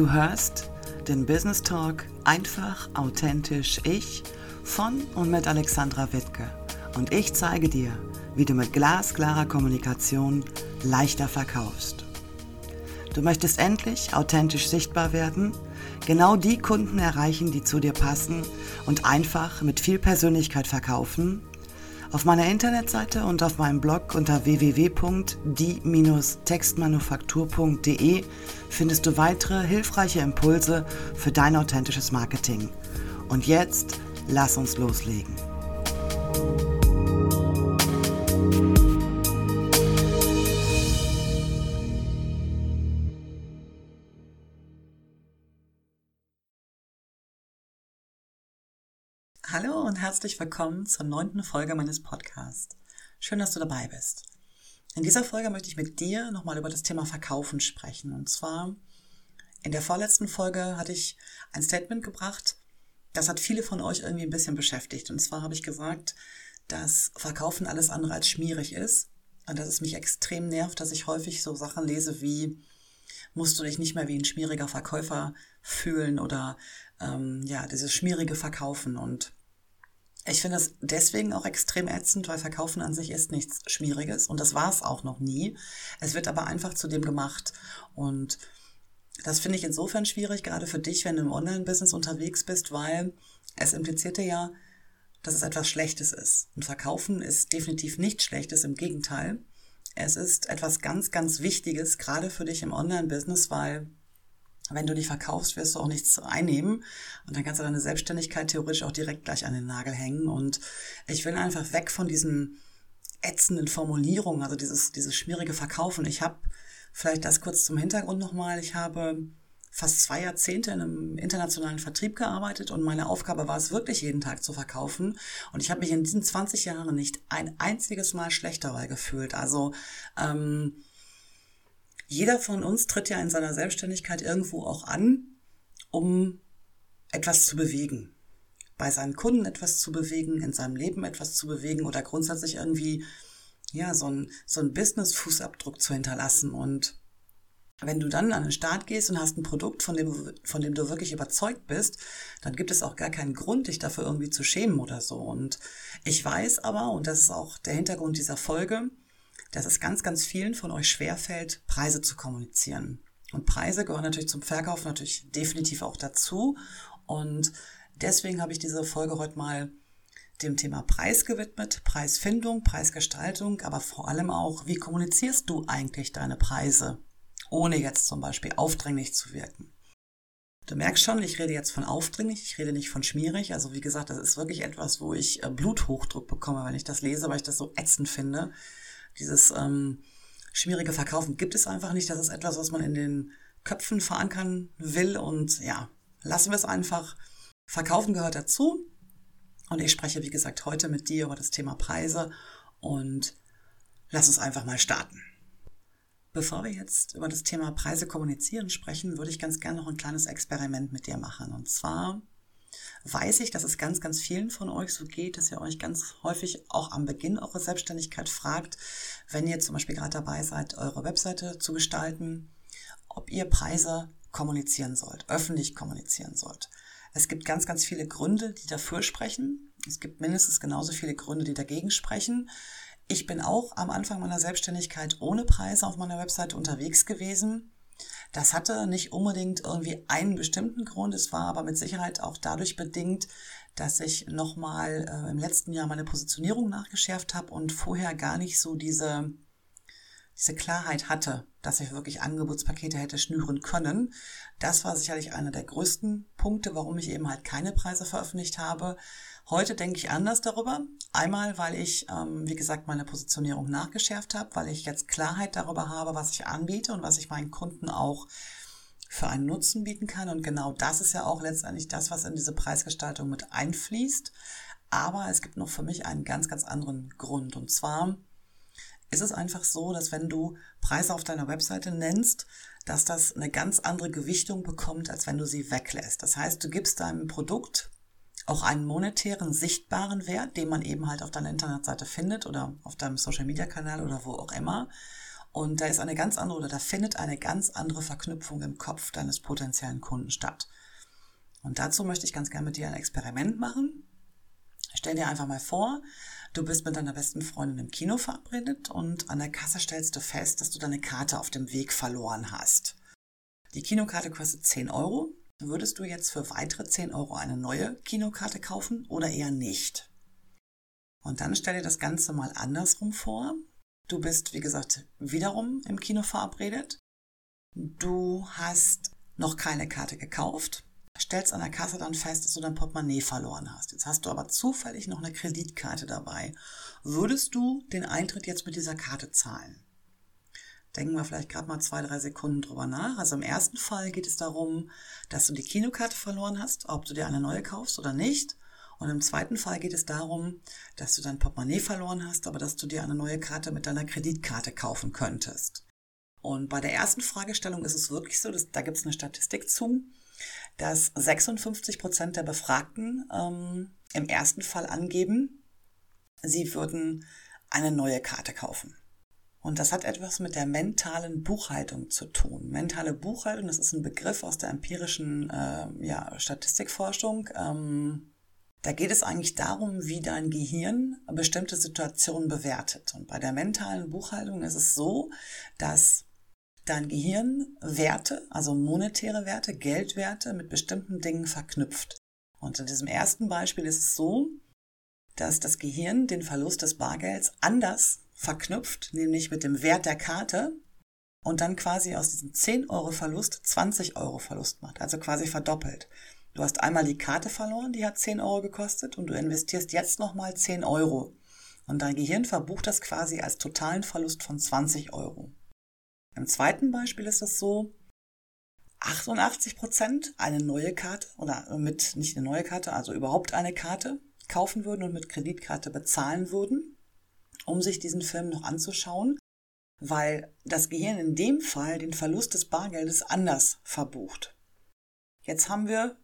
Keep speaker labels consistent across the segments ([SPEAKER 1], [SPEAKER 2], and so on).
[SPEAKER 1] Du hörst den Business Talk einfach, authentisch ich von und mit Alexandra Wittke. Und ich zeige dir, wie du mit glasklarer Kommunikation leichter verkaufst. Du möchtest endlich authentisch sichtbar werden, genau die Kunden erreichen, die zu dir passen und einfach mit viel Persönlichkeit verkaufen auf meiner Internetseite und auf meinem Blog unter www.die-textmanufaktur.de findest du weitere hilfreiche Impulse für dein authentisches Marketing. Und jetzt lass uns loslegen. Hallo und herzlich willkommen zur neunten Folge meines Podcasts. Schön, dass du dabei bist. In dieser Folge möchte ich mit dir nochmal über das Thema Verkaufen sprechen. Und zwar in der vorletzten Folge hatte ich ein Statement gebracht, das hat viele von euch irgendwie ein bisschen beschäftigt. Und zwar habe ich gesagt, dass Verkaufen alles andere als schmierig ist und dass es mich extrem nervt, dass ich häufig so Sachen lese wie musst du dich nicht mehr wie ein schmieriger Verkäufer fühlen oder ähm, ja, dieses schmierige Verkaufen. Und ich finde es deswegen auch extrem ätzend, weil Verkaufen an sich ist nichts Schmieriges und das war es auch noch nie. Es wird aber einfach zu dem gemacht und das finde ich insofern schwierig, gerade für dich, wenn du im Online-Business unterwegs bist, weil es implizierte ja, dass es etwas Schlechtes ist. Und Verkaufen ist definitiv nichts Schlechtes, im Gegenteil. Es ist etwas ganz, ganz Wichtiges, gerade für dich im Online-Business, weil wenn du dich verkaufst, wirst du auch nichts einnehmen. Und dann kannst du deine Selbstständigkeit theoretisch auch direkt gleich an den Nagel hängen. Und ich will einfach weg von diesen ätzenden Formulierungen, also dieses, dieses schmierige Verkaufen. Ich habe vielleicht das kurz zum Hintergrund nochmal. Ich habe fast zwei Jahrzehnte in einem internationalen Vertrieb gearbeitet und meine Aufgabe war es wirklich jeden Tag zu verkaufen. Und ich habe mich in diesen 20 Jahren nicht ein einziges Mal schlechter dabei gefühlt. Also ähm, jeder von uns tritt ja in seiner Selbstständigkeit irgendwo auch an, um etwas zu bewegen. Bei seinen Kunden etwas zu bewegen, in seinem Leben etwas zu bewegen oder grundsätzlich irgendwie, ja, so ein, so ein Business-Fußabdruck zu hinterlassen. Und wenn du dann an den Start gehst und hast ein Produkt, von dem, von dem du wirklich überzeugt bist, dann gibt es auch gar keinen Grund, dich dafür irgendwie zu schämen oder so. Und ich weiß aber, und das ist auch der Hintergrund dieser Folge, dass es ganz, ganz vielen von euch schwerfällt, Preise zu kommunizieren. Und Preise gehören natürlich zum Verkauf natürlich definitiv auch dazu. Und deswegen habe ich diese Folge heute mal dem Thema Preis gewidmet, Preisfindung, Preisgestaltung, aber vor allem auch, wie kommunizierst du eigentlich deine Preise, ohne jetzt zum Beispiel aufdringlich zu wirken. Du merkst schon, ich rede jetzt von aufdringlich, ich rede nicht von schmierig. Also wie gesagt, das ist wirklich etwas, wo ich äh, Bluthochdruck bekomme, wenn ich das lese, weil ich das so ätzend finde dieses ähm, schwierige Verkaufen gibt es einfach nicht. Das ist etwas, was man in den Köpfen verankern will. Und ja, lassen wir es einfach. Verkaufen gehört dazu. Und ich spreche, wie gesagt, heute mit dir über das Thema Preise. Und lass uns einfach mal starten. Bevor wir jetzt über das Thema Preise kommunizieren sprechen, würde ich ganz gerne noch ein kleines Experiment mit dir machen. Und zwar weiß ich, dass es ganz, ganz vielen von euch so geht, dass ihr euch ganz häufig auch am Beginn eurer Selbstständigkeit fragt, wenn ihr zum Beispiel gerade dabei seid, eure Webseite zu gestalten, ob ihr Preise kommunizieren sollt, öffentlich kommunizieren sollt. Es gibt ganz, ganz viele Gründe, die dafür sprechen. Es gibt mindestens genauso viele Gründe, die dagegen sprechen. Ich bin auch am Anfang meiner Selbstständigkeit ohne Preise auf meiner Webseite unterwegs gewesen. Das hatte nicht unbedingt irgendwie einen bestimmten Grund. Es war aber mit Sicherheit auch dadurch bedingt, dass ich nochmal äh, im letzten Jahr meine Positionierung nachgeschärft habe und vorher gar nicht so diese, diese Klarheit hatte, dass ich wirklich Angebotspakete hätte schnüren können. Das war sicherlich einer der größten Punkte, warum ich eben halt keine Preise veröffentlicht habe. Heute denke ich anders darüber. Einmal, weil ich, ähm, wie gesagt, meine Positionierung nachgeschärft habe, weil ich jetzt Klarheit darüber habe, was ich anbiete und was ich meinen Kunden auch für einen Nutzen bieten kann. Und genau das ist ja auch letztendlich das, was in diese Preisgestaltung mit einfließt. Aber es gibt noch für mich einen ganz, ganz anderen Grund. Und zwar ist es einfach so, dass wenn du Preise auf deiner Webseite nennst, dass das eine ganz andere Gewichtung bekommt, als wenn du sie weglässt. Das heißt, du gibst deinem Produkt auch einen monetären, sichtbaren Wert, den man eben halt auf deiner Internetseite findet oder auf deinem Social-Media-Kanal oder wo auch immer. Und da ist eine ganz andere oder da findet eine ganz andere Verknüpfung im Kopf deines potenziellen Kunden statt. Und dazu möchte ich ganz gerne mit dir ein Experiment machen. Stell dir einfach mal vor, du bist mit deiner besten Freundin im Kino verabredet und an der Kasse stellst du fest, dass du deine Karte auf dem Weg verloren hast. Die Kinokarte kostet 10 Euro. Würdest du jetzt für weitere 10 Euro eine neue Kinokarte kaufen oder eher nicht? Und dann stell dir das Ganze mal andersrum vor. Du bist, wie gesagt, wiederum im Kino verabredet. Du hast noch keine Karte gekauft stellst an der Kasse dann fest, dass du dein Portemonnaie verloren hast. Jetzt hast du aber zufällig noch eine Kreditkarte dabei. Würdest du den Eintritt jetzt mit dieser Karte zahlen? Denken wir vielleicht gerade mal zwei, drei Sekunden drüber nach. Also im ersten Fall geht es darum, dass du die Kinokarte verloren hast, ob du dir eine neue kaufst oder nicht. Und im zweiten Fall geht es darum, dass du dein Portemonnaie verloren hast, aber dass du dir eine neue Karte mit deiner Kreditkarte kaufen könntest. Und bei der ersten Fragestellung ist es wirklich so, dass, da gibt es eine Statistik zu, dass 56 Prozent der Befragten ähm, im ersten Fall angeben, sie würden eine neue Karte kaufen. Und das hat etwas mit der mentalen Buchhaltung zu tun. Mentale Buchhaltung, das ist ein Begriff aus der empirischen äh, ja, Statistikforschung. Ähm, da geht es eigentlich darum, wie dein Gehirn bestimmte Situationen bewertet. Und bei der mentalen Buchhaltung ist es so, dass dein Gehirn Werte, also monetäre Werte, Geldwerte mit bestimmten Dingen verknüpft. Und in diesem ersten Beispiel ist es so, dass das Gehirn den Verlust des Bargelds anders verknüpft, nämlich mit dem Wert der Karte und dann quasi aus diesem 10 Euro Verlust 20 Euro Verlust macht, also quasi verdoppelt. Du hast einmal die Karte verloren, die hat 10 Euro gekostet und du investierst jetzt nochmal 10 Euro. Und dein Gehirn verbucht das quasi als totalen Verlust von 20 Euro. Im zweiten Beispiel ist es so, 88 Prozent eine neue Karte oder mit nicht eine neue Karte, also überhaupt eine Karte kaufen würden und mit Kreditkarte bezahlen würden, um sich diesen Film noch anzuschauen, weil das Gehirn in dem Fall den Verlust des Bargeldes anders verbucht. Jetzt haben wir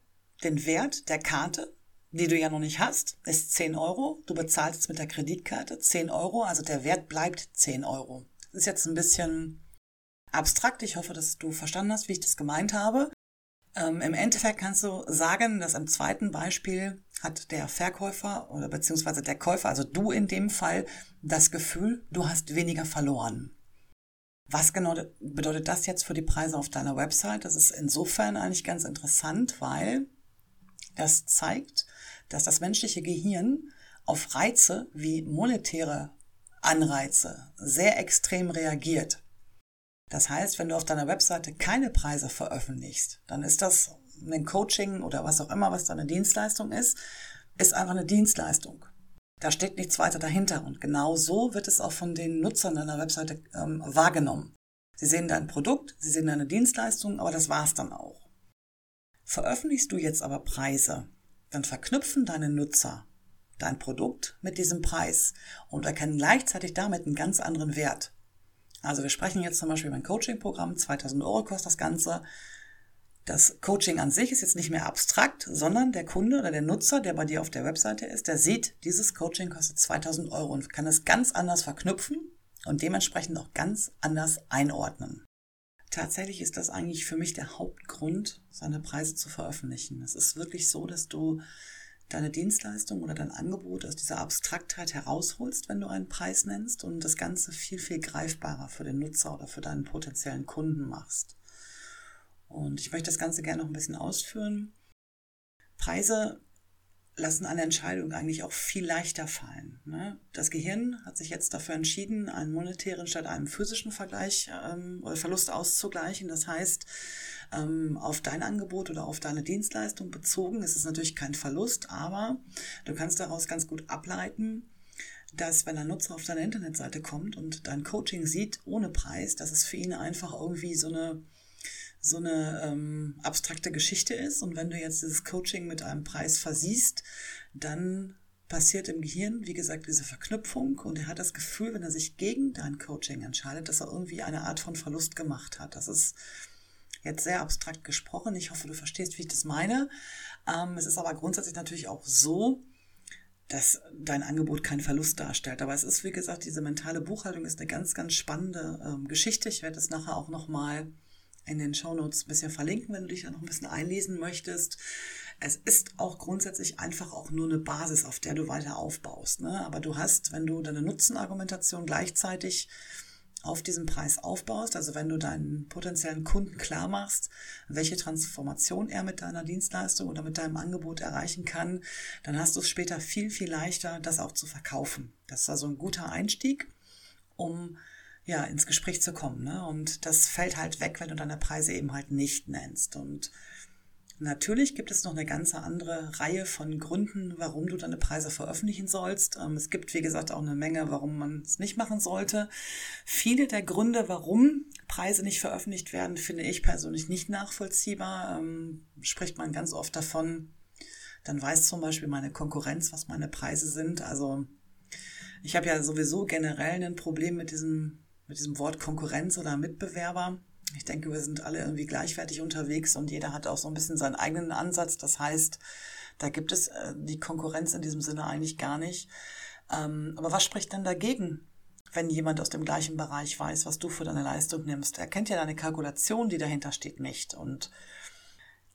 [SPEAKER 1] den Wert der Karte, die du ja noch nicht hast, ist 10 Euro. Du bezahlst mit der Kreditkarte 10 Euro, also der Wert bleibt 10 Euro. Das ist jetzt ein bisschen abstrakt. Ich hoffe, dass du verstanden hast, wie ich das gemeint habe. Ähm, Im Endeffekt kannst du sagen, dass im zweiten Beispiel hat der Verkäufer oder beziehungsweise der Käufer, also du in dem Fall, das Gefühl, du hast weniger verloren. Was genau bedeutet das jetzt für die Preise auf deiner Website? Das ist insofern eigentlich ganz interessant, weil das zeigt, dass das menschliche Gehirn auf Reize wie monetäre Anreize sehr extrem reagiert. Das heißt, wenn du auf deiner Webseite keine Preise veröffentlichst, dann ist das ein Coaching oder was auch immer, was deine Dienstleistung ist, ist einfach eine Dienstleistung. Da steht nichts weiter dahinter. Und genau so wird es auch von den Nutzern deiner Webseite ähm, wahrgenommen. Sie sehen dein Produkt, sie sehen deine Dienstleistung, aber das war's dann auch. Veröffentlichst du jetzt aber Preise, dann verknüpfen deine Nutzer dein Produkt mit diesem Preis und erkennen gleichzeitig damit einen ganz anderen Wert. Also wir sprechen jetzt zum Beispiel über ein Coaching-Programm, 2000 Euro kostet das Ganze. Das Coaching an sich ist jetzt nicht mehr abstrakt, sondern der Kunde oder der Nutzer, der bei dir auf der Webseite ist, der sieht, dieses Coaching kostet 2000 Euro und kann es ganz anders verknüpfen und dementsprechend auch ganz anders einordnen. Tatsächlich ist das eigentlich für mich der Hauptgrund, seine Preise zu veröffentlichen. Es ist wirklich so, dass du deine Dienstleistung oder dein Angebot aus dieser Abstraktheit herausholst, wenn du einen Preis nennst und das Ganze viel, viel greifbarer für den Nutzer oder für deinen potenziellen Kunden machst. Und ich möchte das Ganze gerne noch ein bisschen ausführen. Preise lassen eine Entscheidung eigentlich auch viel leichter fallen. Ne? Das Gehirn hat sich jetzt dafür entschieden, einen monetären statt einem physischen Vergleich ähm, oder Verlust auszugleichen. Das heißt, ähm, auf dein Angebot oder auf deine Dienstleistung bezogen ist es natürlich kein Verlust, aber du kannst daraus ganz gut ableiten, dass wenn ein Nutzer auf deine Internetseite kommt und dein Coaching sieht ohne Preis, dass es für ihn einfach irgendwie so eine so eine ähm, abstrakte Geschichte ist. Und wenn du jetzt dieses Coaching mit einem Preis versiehst, dann passiert im Gehirn, wie gesagt, diese Verknüpfung und er hat das Gefühl, wenn er sich gegen dein Coaching entscheidet, dass er irgendwie eine Art von Verlust gemacht hat. Das ist jetzt sehr abstrakt gesprochen. Ich hoffe, du verstehst, wie ich das meine. Ähm, es ist aber grundsätzlich natürlich auch so, dass dein Angebot keinen Verlust darstellt. Aber es ist, wie gesagt, diese mentale Buchhaltung ist eine ganz, ganz spannende ähm, Geschichte. Ich werde es nachher auch nochmal in den Shownotes ein bisschen verlinken, wenn du dich da noch ein bisschen einlesen möchtest. Es ist auch grundsätzlich einfach auch nur eine Basis, auf der du weiter aufbaust. Ne? Aber du hast, wenn du deine Nutzenargumentation gleichzeitig auf diesem Preis aufbaust, also wenn du deinen potenziellen Kunden klar machst, welche Transformation er mit deiner Dienstleistung oder mit deinem Angebot erreichen kann, dann hast du es später viel, viel leichter, das auch zu verkaufen. Das ist also ein guter Einstieg, um ja, ins Gespräch zu kommen. Ne? Und das fällt halt weg, wenn du deine Preise eben halt nicht nennst. Und Natürlich gibt es noch eine ganze andere Reihe von Gründen, warum du deine Preise veröffentlichen sollst. Ähm, es gibt, wie gesagt, auch eine Menge, warum man es nicht machen sollte. Viele der Gründe, warum Preise nicht veröffentlicht werden, finde ich persönlich nicht nachvollziehbar. Ähm, spricht man ganz oft davon, dann weiß zum Beispiel meine Konkurrenz, was meine Preise sind. Also ich habe ja sowieso generell ein Problem mit diesem, mit diesem Wort Konkurrenz oder Mitbewerber. Ich denke, wir sind alle irgendwie gleichwertig unterwegs und jeder hat auch so ein bisschen seinen eigenen Ansatz. Das heißt, da gibt es äh, die Konkurrenz in diesem Sinne eigentlich gar nicht. Ähm, aber was spricht denn dagegen, wenn jemand aus dem gleichen Bereich weiß, was du für deine Leistung nimmst? Er kennt ja deine Kalkulation, die dahinter steht, nicht. Und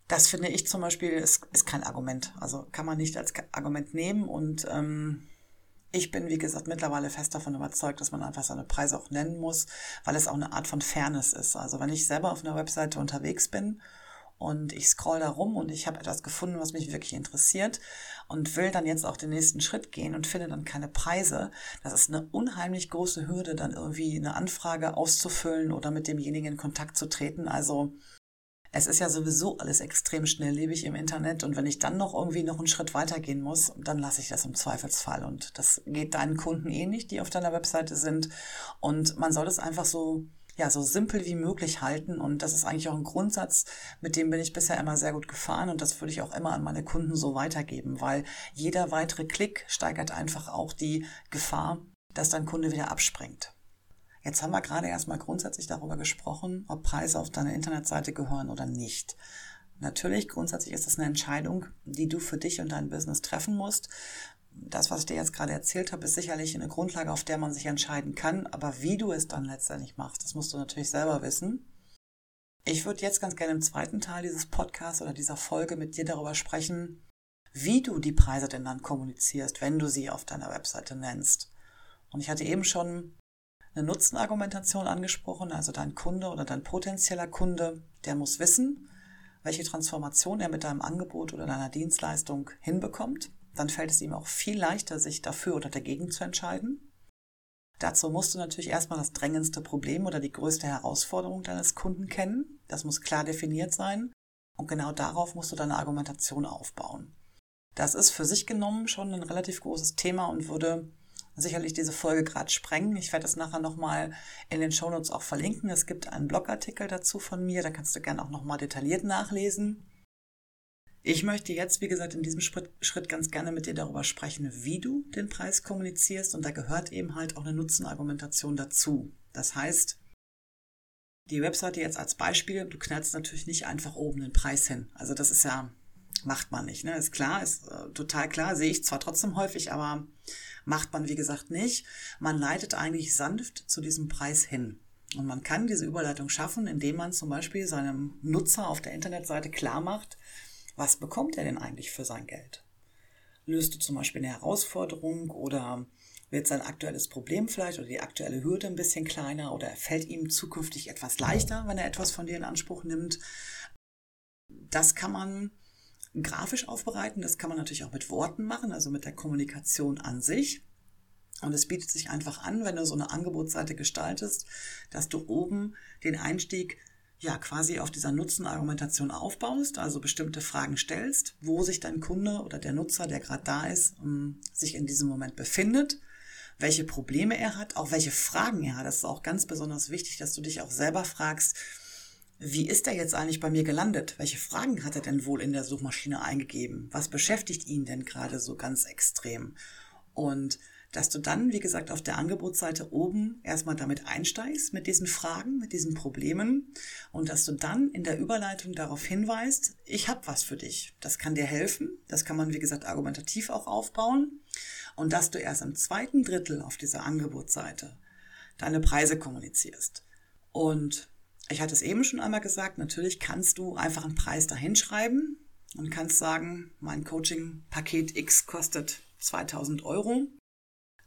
[SPEAKER 1] das finde ich zum Beispiel ist, ist kein Argument. Also kann man nicht als Argument nehmen und ähm, ich bin, wie gesagt, mittlerweile fest davon überzeugt, dass man einfach seine Preise auch nennen muss, weil es auch eine Art von Fairness ist. Also wenn ich selber auf einer Webseite unterwegs bin und ich scroll da rum und ich habe etwas gefunden, was mich wirklich interessiert und will dann jetzt auch den nächsten Schritt gehen und finde dann keine Preise, das ist eine unheimlich große Hürde, dann irgendwie eine Anfrage auszufüllen oder mit demjenigen in Kontakt zu treten. Also es ist ja sowieso alles extrem schnelllebig im Internet und wenn ich dann noch irgendwie noch einen Schritt weitergehen muss, dann lasse ich das im Zweifelsfall und das geht deinen Kunden eh nicht, die auf deiner Webseite sind und man soll es einfach so ja, so simpel wie möglich halten. Und das ist eigentlich auch ein Grundsatz, mit dem bin ich bisher immer sehr gut gefahren und das würde ich auch immer an meine Kunden so weitergeben, weil jeder weitere Klick steigert einfach auch die Gefahr, dass dein Kunde wieder abspringt. Jetzt haben wir gerade erstmal grundsätzlich darüber gesprochen, ob Preise auf deine Internetseite gehören oder nicht. Natürlich, grundsätzlich ist das eine Entscheidung, die du für dich und dein Business treffen musst. Das, was ich dir jetzt gerade erzählt habe, ist sicherlich eine Grundlage, auf der man sich entscheiden kann. Aber wie du es dann letztendlich machst, das musst du natürlich selber wissen. Ich würde jetzt ganz gerne im zweiten Teil dieses Podcasts oder dieser Folge mit dir darüber sprechen, wie du die Preise denn dann kommunizierst, wenn du sie auf deiner Webseite nennst. Und ich hatte eben schon eine Nutzenargumentation angesprochen, also dein Kunde oder dein potenzieller Kunde, der muss wissen, welche Transformation er mit deinem Angebot oder deiner Dienstleistung hinbekommt. Dann fällt es ihm auch viel leichter, sich dafür oder dagegen zu entscheiden. Dazu musst du natürlich erstmal das drängendste Problem oder die größte Herausforderung deines Kunden kennen. Das muss klar definiert sein. Und genau darauf musst du deine Argumentation aufbauen. Das ist für sich genommen schon ein relativ großes Thema und würde sicherlich diese Folge gerade sprengen. Ich werde es nachher nochmal in den Shownotes auch verlinken. Es gibt einen Blogartikel dazu von mir, da kannst du gerne auch nochmal detailliert nachlesen. Ich möchte jetzt, wie gesagt, in diesem Schritt ganz gerne mit dir darüber sprechen, wie du den Preis kommunizierst und da gehört eben halt auch eine Nutzenargumentation dazu. Das heißt, die Webseite jetzt als Beispiel, du knallst natürlich nicht einfach oben den Preis hin. Also das ist ja, macht man nicht, ne? Ist klar, ist äh, total klar, sehe ich zwar trotzdem häufig, aber Macht man, wie gesagt, nicht. Man leitet eigentlich sanft zu diesem Preis hin. Und man kann diese Überleitung schaffen, indem man zum Beispiel seinem Nutzer auf der Internetseite klar macht, was bekommt er denn eigentlich für sein Geld? Löst du zum Beispiel eine Herausforderung oder wird sein aktuelles Problem vielleicht oder die aktuelle Hürde ein bisschen kleiner oder fällt ihm zukünftig etwas leichter, wenn er etwas von dir in Anspruch nimmt? Das kann man grafisch aufbereiten. Das kann man natürlich auch mit Worten machen, also mit der Kommunikation an sich. Und es bietet sich einfach an, wenn du so eine Angebotsseite gestaltest, dass du oben den Einstieg ja quasi auf dieser Nutzenargumentation aufbaust, also bestimmte Fragen stellst, wo sich dein Kunde oder der Nutzer, der gerade da ist, um, sich in diesem Moment befindet, welche Probleme er hat, auch welche Fragen er hat. Das ist auch ganz besonders wichtig, dass du dich auch selber fragst, wie ist er jetzt eigentlich bei mir gelandet? Welche Fragen hat er denn wohl in der Suchmaschine eingegeben? Was beschäftigt ihn denn gerade so ganz extrem? Und dass du dann, wie gesagt, auf der Angebotsseite oben erstmal damit einsteigst, mit diesen Fragen, mit diesen Problemen und dass du dann in der Überleitung darauf hinweist, ich habe was für dich. Das kann dir helfen. Das kann man, wie gesagt, argumentativ auch aufbauen. Und dass du erst im zweiten Drittel auf dieser Angebotsseite deine Preise kommunizierst. Und ich hatte es eben schon einmal gesagt, natürlich kannst du einfach einen Preis dahinschreiben und kannst sagen, mein Coaching-Paket X kostet 2000 Euro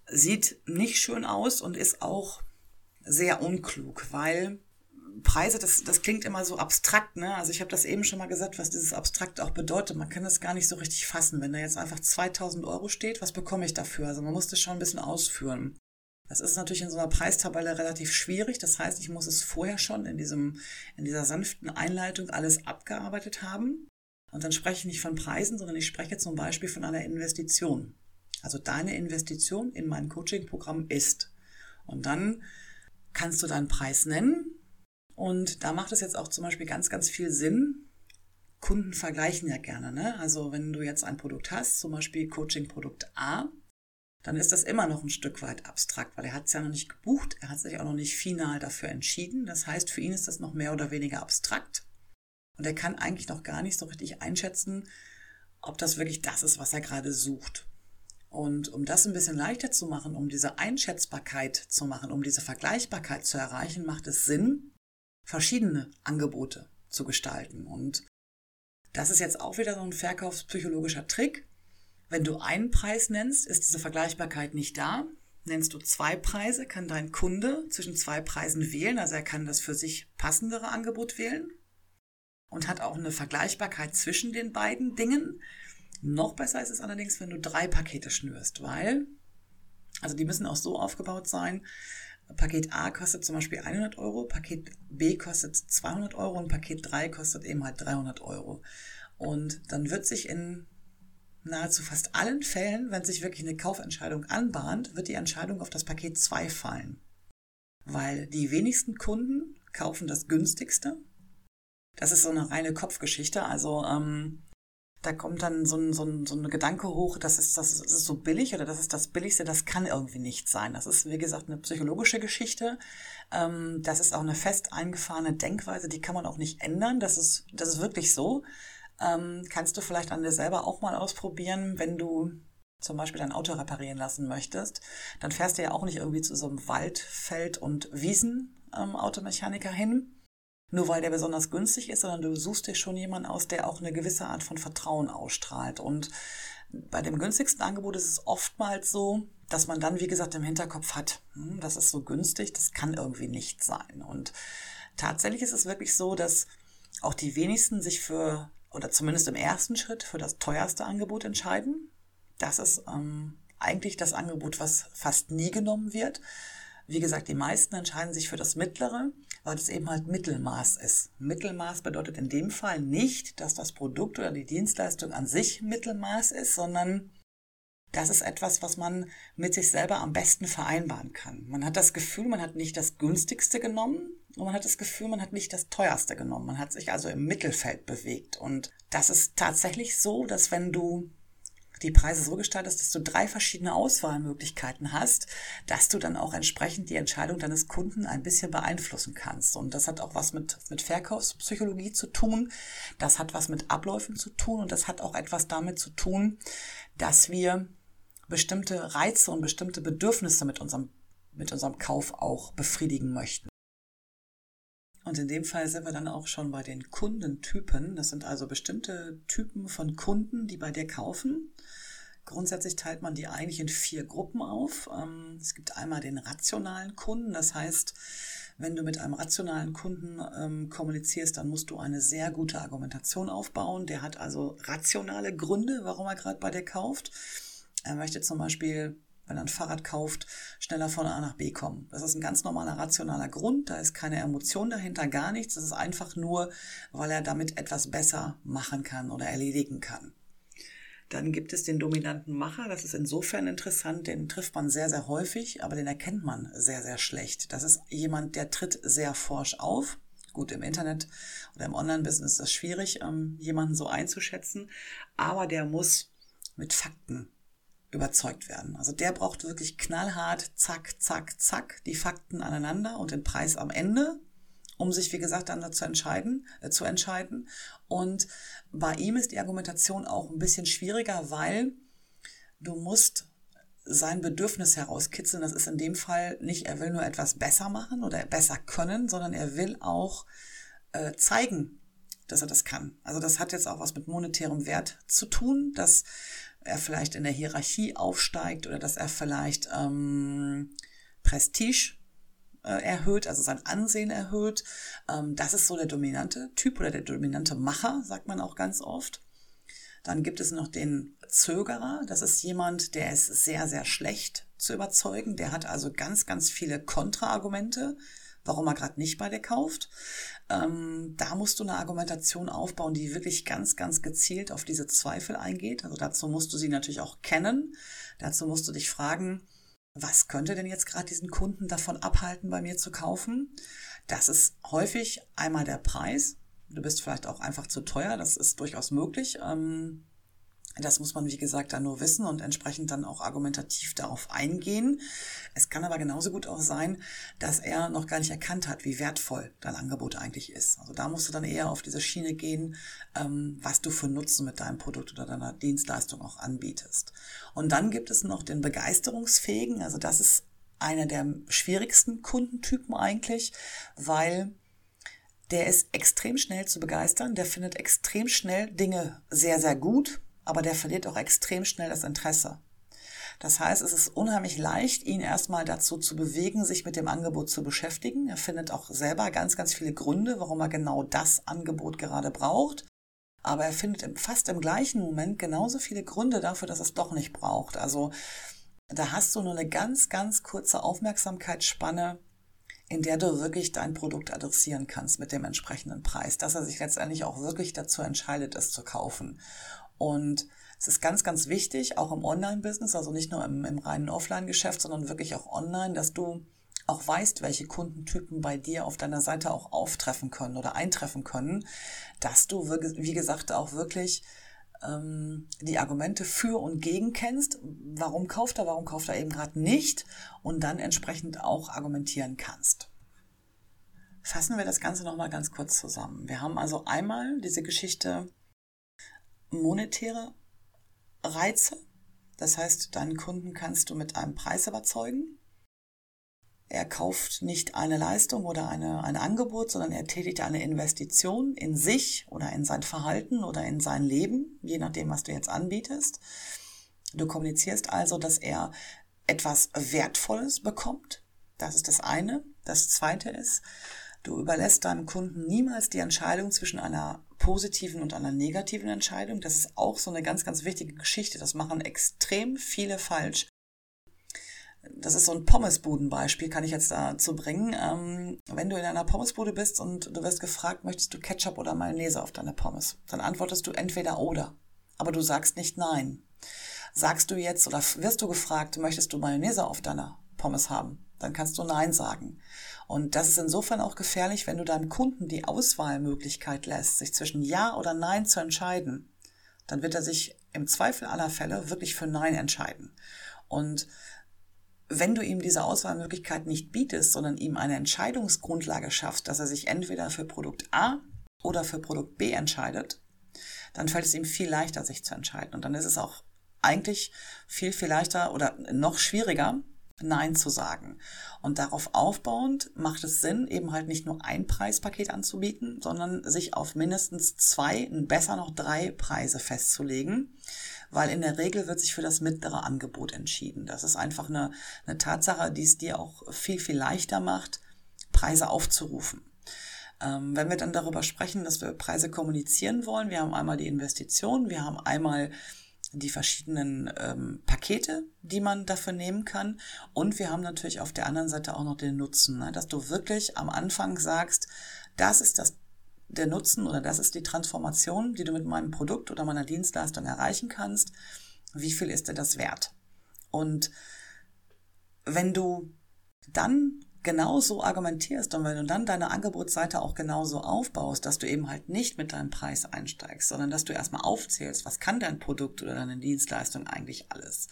[SPEAKER 1] sieht nicht schön aus und ist auch sehr unklug, weil Preise, das, das klingt immer so abstrakt, ne? Also ich habe das eben schon mal gesagt, was dieses abstrakt auch bedeutet. Man kann das gar nicht so richtig fassen. Wenn da jetzt einfach 2000 Euro steht, was bekomme ich dafür? Also man muss das schon ein bisschen ausführen. Das ist natürlich in so einer Preistabelle relativ schwierig. Das heißt, ich muss es vorher schon in diesem, in dieser sanften Einleitung alles abgearbeitet haben. Und dann spreche ich nicht von Preisen, sondern ich spreche zum Beispiel von einer Investition also deine Investition in mein Coaching-Programm ist. Und dann kannst du deinen Preis nennen. Und da macht es jetzt auch zum Beispiel ganz, ganz viel Sinn. Kunden vergleichen ja gerne. Ne? Also wenn du jetzt ein Produkt hast, zum Beispiel Coaching-Produkt A, dann ist das immer noch ein Stück weit abstrakt, weil er hat es ja noch nicht gebucht, er hat sich auch noch nicht final dafür entschieden. Das heißt, für ihn ist das noch mehr oder weniger abstrakt. Und er kann eigentlich noch gar nicht so richtig einschätzen, ob das wirklich das ist, was er gerade sucht. Und um das ein bisschen leichter zu machen, um diese Einschätzbarkeit zu machen, um diese Vergleichbarkeit zu erreichen, macht es Sinn, verschiedene Angebote zu gestalten. Und das ist jetzt auch wieder so ein verkaufspsychologischer Trick. Wenn du einen Preis nennst, ist diese Vergleichbarkeit nicht da. Nennst du zwei Preise, kann dein Kunde zwischen zwei Preisen wählen. Also er kann das für sich passendere Angebot wählen und hat auch eine Vergleichbarkeit zwischen den beiden Dingen. Noch besser ist es allerdings, wenn du drei Pakete schnürst, weil, also die müssen auch so aufgebaut sein, Paket A kostet zum Beispiel 100 Euro, Paket B kostet 200 Euro und Paket 3 kostet eben halt 300 Euro. Und dann wird sich in nahezu fast allen Fällen, wenn sich wirklich eine Kaufentscheidung anbahnt, wird die Entscheidung auf das Paket 2 fallen. Weil die wenigsten Kunden kaufen das günstigste. Das ist so eine reine Kopfgeschichte. Also ähm, da kommt dann so ein, so ein, so ein Gedanke hoch, das ist, das ist so billig oder das ist das Billigste, das kann irgendwie nicht sein. Das ist, wie gesagt, eine psychologische Geschichte. Ähm, das ist auch eine fest eingefahrene Denkweise, die kann man auch nicht ändern. Das ist, das ist wirklich so. Ähm, kannst du vielleicht an dir selber auch mal ausprobieren, wenn du zum Beispiel dein Auto reparieren lassen möchtest, dann fährst du ja auch nicht irgendwie zu so einem Wald, Feld und Wiesen ähm, Automechaniker hin, nur weil der besonders günstig ist, sondern du suchst dir schon jemanden aus, der auch eine gewisse Art von Vertrauen ausstrahlt. Und bei dem günstigsten Angebot ist es oftmals so, dass man dann, wie gesagt, im Hinterkopf hat, hm, das ist so günstig, das kann irgendwie nicht sein. Und tatsächlich ist es wirklich so, dass auch die wenigsten sich für, oder zumindest im ersten Schritt, für das teuerste Angebot entscheiden. Das ist ähm, eigentlich das Angebot, was fast nie genommen wird. Wie gesagt, die meisten entscheiden sich für das mittlere, weil es eben halt Mittelmaß ist. Mittelmaß bedeutet in dem Fall nicht, dass das Produkt oder die Dienstleistung an sich Mittelmaß ist, sondern das ist etwas, was man mit sich selber am besten vereinbaren kann. Man hat das Gefühl, man hat nicht das günstigste genommen und man hat das Gefühl, man hat nicht das teuerste genommen. Man hat sich also im Mittelfeld bewegt. Und das ist tatsächlich so, dass wenn du die Preise so gestaltest, dass du drei verschiedene Auswahlmöglichkeiten hast, dass du dann auch entsprechend die Entscheidung deines Kunden ein bisschen beeinflussen kannst. Und das hat auch was mit, mit Verkaufspsychologie zu tun. Das hat was mit Abläufen zu tun und das hat auch etwas damit zu tun, dass wir bestimmte Reize und bestimmte Bedürfnisse mit unserem, mit unserem Kauf auch befriedigen möchten. Und in dem Fall sind wir dann auch schon bei den Kundentypen. Das sind also bestimmte Typen von Kunden, die bei dir kaufen. Grundsätzlich teilt man die eigentlich in vier Gruppen auf. Ähm, es gibt einmal den rationalen Kunden. Das heißt, wenn du mit einem rationalen Kunden ähm, kommunizierst, dann musst du eine sehr gute Argumentation aufbauen. Der hat also rationale Gründe, warum er gerade bei dir kauft. Er möchte zum Beispiel wenn er ein Fahrrad kauft, schneller von A nach B kommen. Das ist ein ganz normaler rationaler Grund, da ist keine Emotion dahinter, gar nichts. Das ist einfach nur, weil er damit etwas besser machen kann oder erledigen kann. Dann gibt es den dominanten Macher, das ist insofern interessant, den trifft man sehr, sehr häufig, aber den erkennt man sehr, sehr schlecht. Das ist jemand, der tritt sehr forsch auf. Gut, im Internet oder im Online-Business ist das schwierig, ähm, jemanden so einzuschätzen, aber der muss mit Fakten überzeugt werden. Also der braucht wirklich knallhart, zack, zack, zack, die Fakten aneinander und den Preis am Ende, um sich, wie gesagt, dann dazu entscheiden, äh, zu entscheiden. Und bei ihm ist die Argumentation auch ein bisschen schwieriger, weil du musst sein Bedürfnis herauskitzeln. Das ist in dem Fall nicht, er will nur etwas besser machen oder besser können, sondern er will auch äh, zeigen, dass er das kann. Also das hat jetzt auch was mit monetärem Wert zu tun, dass er vielleicht in der Hierarchie aufsteigt oder dass er vielleicht ähm, Prestige äh, erhöht, also sein Ansehen erhöht. Ähm, das ist so der dominante Typ oder der dominante Macher, sagt man auch ganz oft. Dann gibt es noch den Zögerer. Das ist jemand, der ist sehr, sehr schlecht zu überzeugen. Der hat also ganz, ganz viele Kontraargumente, warum er gerade nicht bei dir kauft. Ähm, da musst du eine Argumentation aufbauen, die wirklich ganz, ganz gezielt auf diese Zweifel eingeht. Also dazu musst du sie natürlich auch kennen. Dazu musst du dich fragen, was könnte denn jetzt gerade diesen Kunden davon abhalten, bei mir zu kaufen? Das ist häufig einmal der Preis. Du bist vielleicht auch einfach zu teuer, das ist durchaus möglich. Ähm, das muss man, wie gesagt, dann nur wissen und entsprechend dann auch argumentativ darauf eingehen. Es kann aber genauso gut auch sein, dass er noch gar nicht erkannt hat, wie wertvoll dein Angebot eigentlich ist. Also da musst du dann eher auf diese Schiene gehen, ähm, was du für Nutzen mit deinem Produkt oder deiner Dienstleistung auch anbietest. Und dann gibt es noch den begeisterungsfähigen. Also das ist einer der schwierigsten Kundentypen eigentlich, weil der ist extrem schnell zu begeistern, der findet extrem schnell Dinge sehr, sehr gut, aber der verliert auch extrem schnell das Interesse. Das heißt, es ist unheimlich leicht, ihn erstmal dazu zu bewegen, sich mit dem Angebot zu beschäftigen. Er findet auch selber ganz, ganz viele Gründe, warum er genau das Angebot gerade braucht. Aber er findet fast im gleichen Moment genauso viele Gründe dafür, dass es doch nicht braucht. Also da hast du nur eine ganz, ganz kurze Aufmerksamkeitsspanne, in der du wirklich dein Produkt adressieren kannst mit dem entsprechenden Preis, dass er sich letztendlich auch wirklich dazu entscheidet, es zu kaufen. Und es ist ganz, ganz wichtig, auch im Online-Business, also nicht nur im, im reinen Offline-Geschäft, sondern wirklich auch online, dass du auch weißt, welche Kundentypen bei dir auf deiner Seite auch auftreffen können oder eintreffen können, dass du, wie gesagt, auch wirklich ähm, die Argumente für und gegen kennst. Warum kauft er, warum kauft er eben gerade nicht und dann entsprechend auch argumentieren kannst. Fassen wir das Ganze nochmal ganz kurz zusammen. Wir haben also einmal diese Geschichte monetäre Reize. Das heißt, deinen Kunden kannst du mit einem Preis überzeugen. Er kauft nicht eine Leistung oder eine, ein Angebot, sondern er tätigt eine Investition in sich oder in sein Verhalten oder in sein Leben, je nachdem, was du jetzt anbietest. Du kommunizierst also, dass er etwas Wertvolles bekommt. Das ist das eine. Das zweite ist, du überlässt deinem Kunden niemals die Entscheidung zwischen einer positiven und einer negativen Entscheidung. Das ist auch so eine ganz, ganz wichtige Geschichte. Das machen extrem viele falsch. Das ist so ein Pommesbudenbeispiel, kann ich jetzt dazu bringen. Ähm, wenn du in einer Pommesbude bist und du wirst gefragt, möchtest du Ketchup oder Mayonnaise auf deine Pommes, dann antwortest du entweder oder. Aber du sagst nicht nein. Sagst du jetzt oder wirst du gefragt, möchtest du Mayonnaise auf deiner Pommes haben, dann kannst du nein sagen. Und das ist insofern auch gefährlich, wenn du deinem Kunden die Auswahlmöglichkeit lässt, sich zwischen Ja oder Nein zu entscheiden. Dann wird er sich im Zweifel aller Fälle wirklich für Nein entscheiden. Und wenn du ihm diese Auswahlmöglichkeit nicht bietest, sondern ihm eine Entscheidungsgrundlage schaffst, dass er sich entweder für Produkt A oder für Produkt B entscheidet, dann fällt es ihm viel leichter, sich zu entscheiden. Und dann ist es auch eigentlich viel, viel leichter oder noch schwieriger, Nein zu sagen. Und darauf aufbauend macht es Sinn, eben halt nicht nur ein Preispaket anzubieten, sondern sich auf mindestens zwei, besser noch drei Preise festzulegen, weil in der Regel wird sich für das mittlere Angebot entschieden. Das ist einfach eine, eine Tatsache, die es dir auch viel, viel leichter macht, Preise aufzurufen. Ähm, wenn wir dann darüber sprechen, dass wir Preise kommunizieren wollen, wir haben einmal die Investition, wir haben einmal die verschiedenen ähm, Pakete, die man dafür nehmen kann. Und wir haben natürlich auf der anderen Seite auch noch den Nutzen, ne? dass du wirklich am Anfang sagst, das ist das, der Nutzen oder das ist die Transformation, die du mit meinem Produkt oder meiner Dienstleistung erreichen kannst. Wie viel ist dir das wert? Und wenn du dann genauso argumentierst und wenn du dann deine Angebotsseite auch genauso aufbaust, dass du eben halt nicht mit deinem Preis einsteigst, sondern dass du erstmal aufzählst, was kann dein Produkt oder deine Dienstleistung eigentlich alles,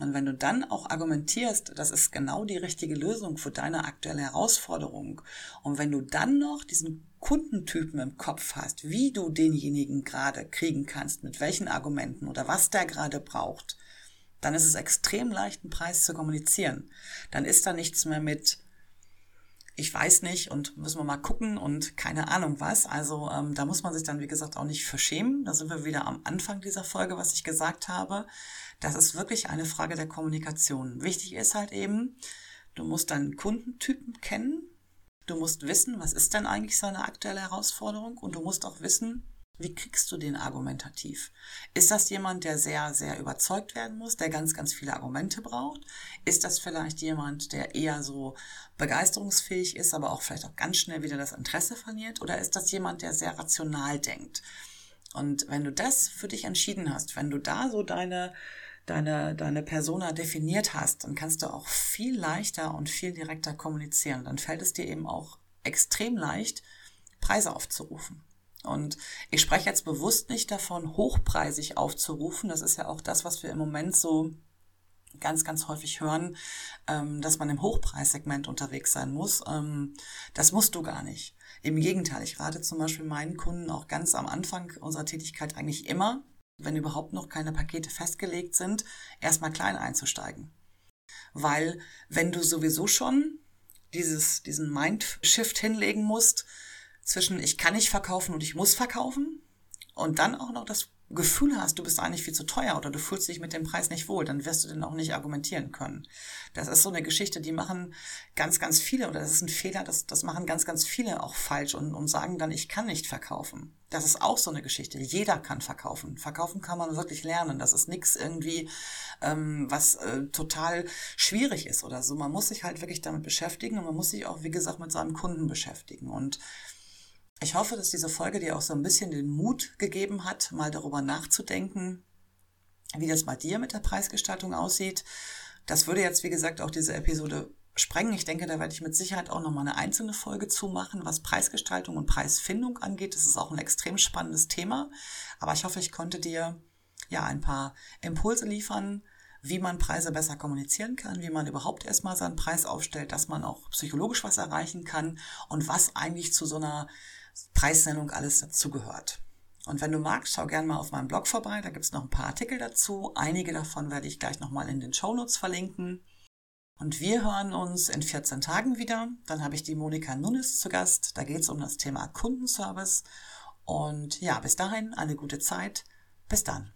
[SPEAKER 1] Und wenn du dann auch argumentierst, das ist genau die richtige Lösung für deine aktuelle Herausforderung. Und wenn du dann noch diesen Kundentypen im Kopf hast, wie du denjenigen gerade kriegen kannst, mit welchen Argumenten oder was der gerade braucht, dann ist es extrem leicht, einen Preis zu kommunizieren. Dann ist da nichts mehr mit, ich weiß nicht und müssen wir mal gucken und keine Ahnung was. Also ähm, da muss man sich dann, wie gesagt, auch nicht verschämen. Da sind wir wieder am Anfang dieser Folge, was ich gesagt habe. Das ist wirklich eine Frage der Kommunikation. Wichtig ist halt eben, du musst deinen Kundentypen kennen. Du musst wissen, was ist denn eigentlich seine aktuelle Herausforderung und du musst auch wissen, wie kriegst du den argumentativ? Ist das jemand, der sehr, sehr überzeugt werden muss, der ganz, ganz viele Argumente braucht? Ist das vielleicht jemand, der eher so begeisterungsfähig ist, aber auch vielleicht auch ganz schnell wieder das Interesse verliert? Oder ist das jemand, der sehr rational denkt? Und wenn du das für dich entschieden hast, wenn du da so deine, deine, deine Persona definiert hast, dann kannst du auch viel leichter und viel direkter kommunizieren. Dann fällt es dir eben auch extrem leicht, Preise aufzurufen. Und ich spreche jetzt bewusst nicht davon, hochpreisig aufzurufen. Das ist ja auch das, was wir im Moment so ganz, ganz häufig hören, ähm, dass man im Hochpreissegment unterwegs sein muss. Ähm, das musst du gar nicht. Im Gegenteil, ich rate zum Beispiel meinen Kunden auch ganz am Anfang unserer Tätigkeit eigentlich immer, wenn überhaupt noch keine Pakete festgelegt sind, erstmal klein einzusteigen. Weil wenn du sowieso schon dieses, diesen Mindshift hinlegen musst, zwischen ich kann nicht verkaufen und ich muss verkaufen und dann auch noch das Gefühl hast, du bist eigentlich viel zu teuer oder du fühlst dich mit dem Preis nicht wohl, dann wirst du den auch nicht argumentieren können. Das ist so eine Geschichte, die machen ganz, ganz viele oder das ist ein Fehler, das, das machen ganz, ganz viele auch falsch und, und sagen dann, ich kann nicht verkaufen. Das ist auch so eine Geschichte. Jeder kann verkaufen. Verkaufen kann man wirklich lernen. Das ist nichts irgendwie, ähm, was äh, total schwierig ist oder so. Man muss sich halt wirklich damit beschäftigen und man muss sich auch, wie gesagt, mit seinem Kunden beschäftigen und ich hoffe, dass diese Folge dir auch so ein bisschen den Mut gegeben hat, mal darüber nachzudenken, wie das bei dir mit der Preisgestaltung aussieht. Das würde jetzt, wie gesagt, auch diese Episode sprengen. Ich denke, da werde ich mit Sicherheit auch nochmal eine einzelne Folge zumachen, was Preisgestaltung und Preisfindung angeht. Das ist auch ein extrem spannendes Thema. Aber ich hoffe, ich konnte dir ja ein paar Impulse liefern, wie man Preise besser kommunizieren kann, wie man überhaupt erstmal seinen Preis aufstellt, dass man auch psychologisch was erreichen kann und was eigentlich zu so einer Preisnennung alles dazugehört. Und wenn du magst, schau gerne mal auf meinem Blog vorbei, da gibt es noch ein paar Artikel dazu. Einige davon werde ich gleich nochmal in den Shownotes verlinken. Und wir hören uns in 14 Tagen wieder. Dann habe ich die Monika Nunes zu Gast. Da geht es um das Thema Kundenservice. Und ja, bis dahin eine gute Zeit. Bis dann.